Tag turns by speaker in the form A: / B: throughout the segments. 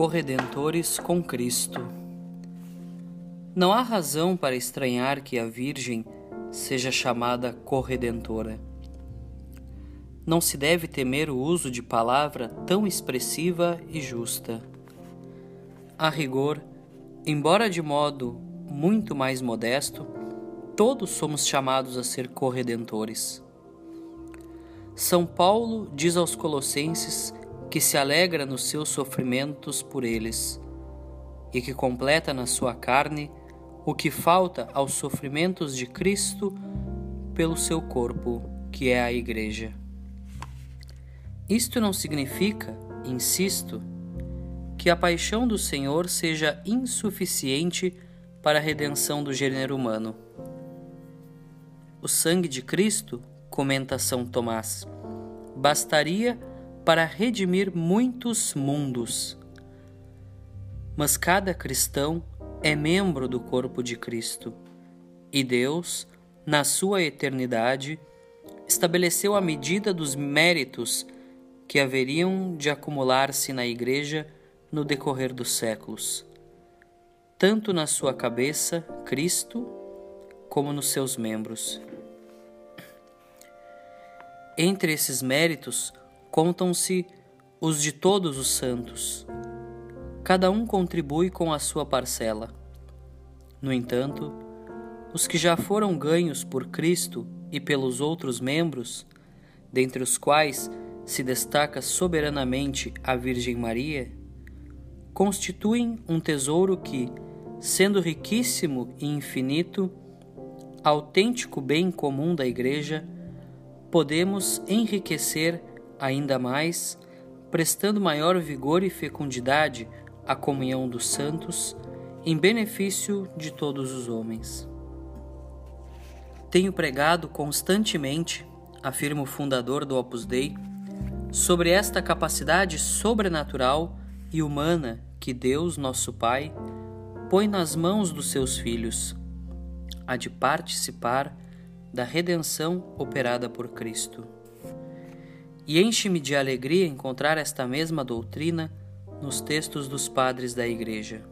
A: corredentores com Cristo. Não há razão para estranhar que a Virgem seja chamada corredentora. Não se deve temer o uso de palavra tão expressiva e justa. A rigor, embora de modo muito mais modesto, todos somos chamados a ser corredentores. São Paulo diz aos Colossenses que se alegra nos seus sofrimentos por eles e que completa na sua carne o que falta aos sofrimentos de Cristo pelo seu corpo, que é a Igreja. Isto não significa, insisto, que a paixão do Senhor seja insuficiente para a redenção do gênero humano. O sangue de Cristo, comenta São Tomás, bastaria para redimir muitos mundos. Mas cada cristão é membro do corpo de Cristo, e Deus, na sua eternidade, estabeleceu a medida dos méritos que haveriam de acumular-se na Igreja no decorrer dos séculos, tanto na sua cabeça, Cristo, como nos seus membros. Entre esses méritos, contam-se os de todos os santos. Cada um contribui com a sua parcela. No entanto, os que já foram ganhos por Cristo e pelos outros membros, dentre os quais se destaca soberanamente a Virgem Maria, constituem um tesouro que, sendo riquíssimo e infinito, autêntico bem comum da Igreja, podemos enriquecer ainda mais, prestando maior vigor e fecundidade à comunhão dos santos, em benefício de todos os homens. Tenho pregado constantemente, afirma o fundador do Opus Dei, sobre esta capacidade sobrenatural e humana que Deus, nosso Pai, põe nas mãos dos seus filhos, a de participar da redenção operada por Cristo e enche-me de alegria encontrar esta mesma doutrina nos textos dos padres da Igreja.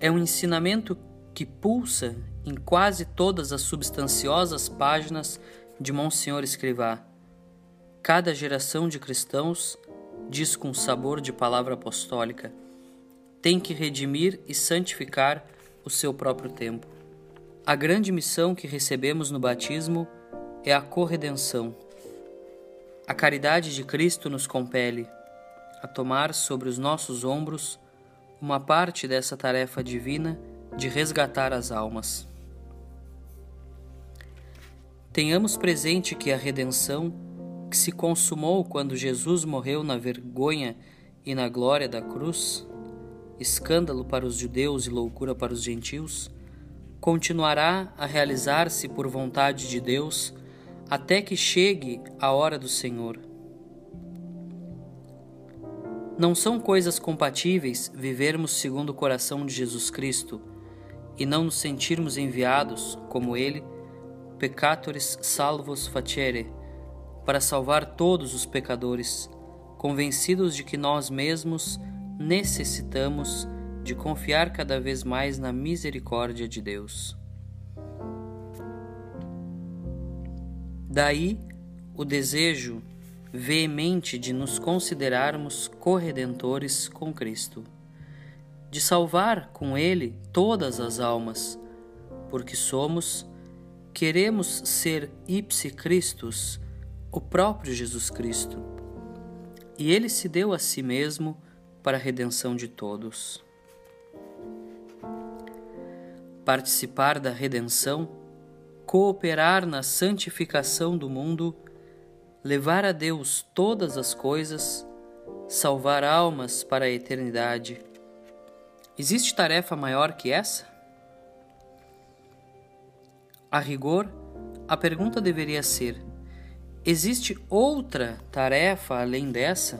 A: É um ensinamento que pulsa em quase todas as substanciosas páginas de Monsenhor Escrivá. Cada geração de cristãos, diz com sabor de palavra apostólica, tem que redimir e santificar o seu próprio tempo. A grande missão que recebemos no batismo é a corredenção a caridade de Cristo nos compele a tomar sobre os nossos ombros uma parte dessa tarefa divina de resgatar as almas. Tenhamos presente que a redenção, que se consumou quando Jesus morreu na vergonha e na glória da cruz, escândalo para os judeus e loucura para os gentios, continuará a realizar-se por vontade de Deus até que chegue a hora do Senhor. Não são coisas compatíveis vivermos segundo o coração de Jesus Cristo e não nos sentirmos enviados, como Ele, peccatores salvos facere, para salvar todos os pecadores, convencidos de que nós mesmos necessitamos de confiar cada vez mais na misericórdia de Deus. Daí o desejo veemente de nos considerarmos corredentores com Cristo, de salvar com Ele todas as almas, porque somos, queremos ser ipsi Christus, o próprio Jesus Cristo. E Ele se deu a si mesmo para a redenção de todos. Participar da redenção cooperar na santificação do mundo, levar a Deus todas as coisas, salvar almas para a eternidade. Existe tarefa maior que essa? A rigor, a pergunta deveria ser: existe outra tarefa além dessa?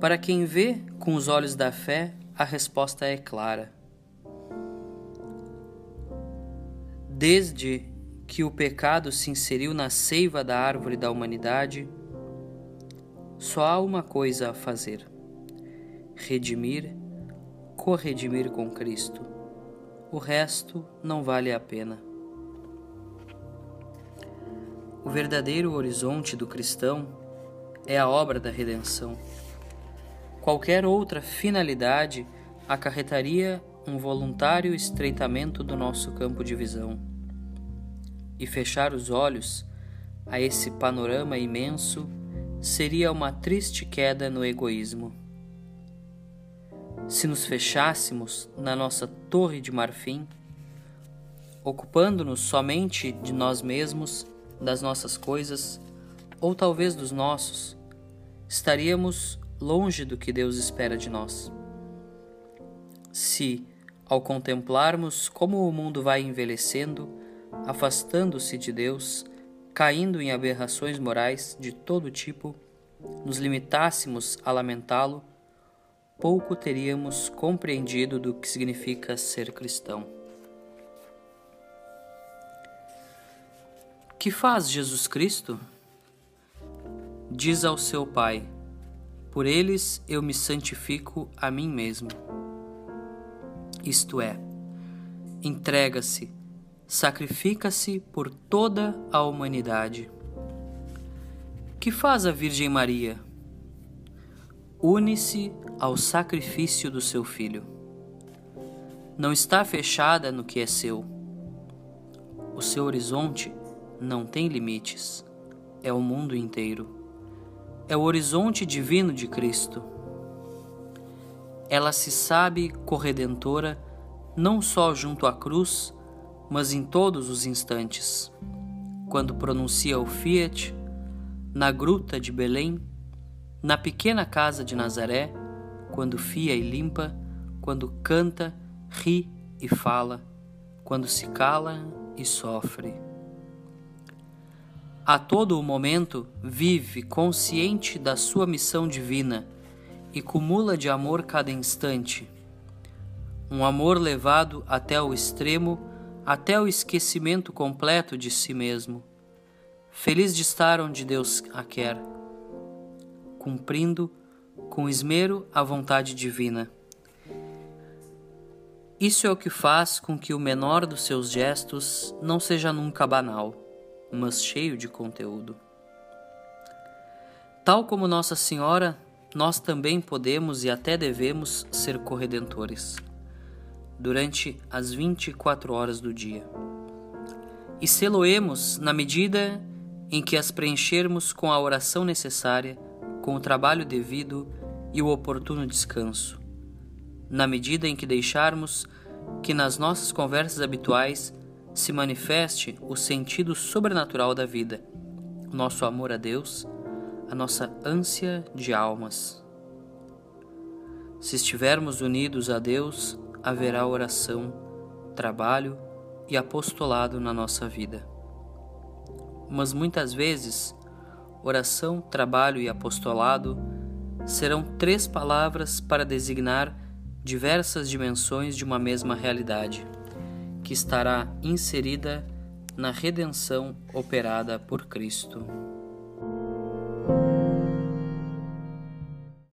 A: Para quem vê com os olhos da fé, a resposta é clara Desde que o pecado se inseriu na seiva da árvore da humanidade, só há uma coisa a fazer: redimir, corredimir com Cristo. O resto não vale a pena. O verdadeiro horizonte do cristão é a obra da redenção. Qualquer outra finalidade acarretaria um voluntário estreitamento do nosso campo de visão. E fechar os olhos a esse panorama imenso seria uma triste queda no egoísmo. Se nos fechássemos na nossa torre de marfim, ocupando-nos somente de nós mesmos, das nossas coisas, ou talvez dos nossos, estaríamos longe do que Deus espera de nós. Se, ao contemplarmos como o mundo vai envelhecendo, afastando-se de Deus, caindo em aberrações morais de todo tipo, nos limitássemos a lamentá-lo, pouco teríamos compreendido do que significa ser cristão. Que faz Jesus Cristo? Diz ao seu Pai: Por eles eu me santifico a mim mesmo. Isto é, entrega-se sacrifica-se por toda a humanidade. Que faz a Virgem Maria? Une-se ao sacrifício do seu filho. Não está fechada no que é seu. O seu horizonte não tem limites. É o mundo inteiro. É o horizonte divino de Cristo. Ela se sabe corredentora não só junto à cruz, mas em todos os instantes. Quando pronuncia o Fiat, na gruta de Belém, na pequena casa de Nazaré, quando fia e limpa, quando canta, ri e fala, quando se cala e sofre. A todo o momento vive consciente da sua missão divina e cumula de amor cada instante. Um amor levado até o extremo até o esquecimento completo de si mesmo, feliz de estar onde Deus a quer, cumprindo com esmero a vontade divina. Isso é o que faz com que o menor dos seus gestos não seja nunca banal, mas cheio de conteúdo. Tal como Nossa Senhora, nós também podemos e até devemos ser corredentores durante as 24 horas do dia. E seloemos na medida em que as preenchermos com a oração necessária, com o trabalho devido e o oportuno descanso. Na medida em que deixarmos que nas nossas conversas habituais se manifeste o sentido sobrenatural da vida, o nosso amor a Deus, a nossa ânsia de almas. Se estivermos unidos a Deus, haverá oração, trabalho e apostolado na nossa vida. Mas muitas vezes, oração, trabalho e apostolado serão três palavras para designar diversas dimensões de uma mesma realidade, que estará inserida na redenção operada por Cristo.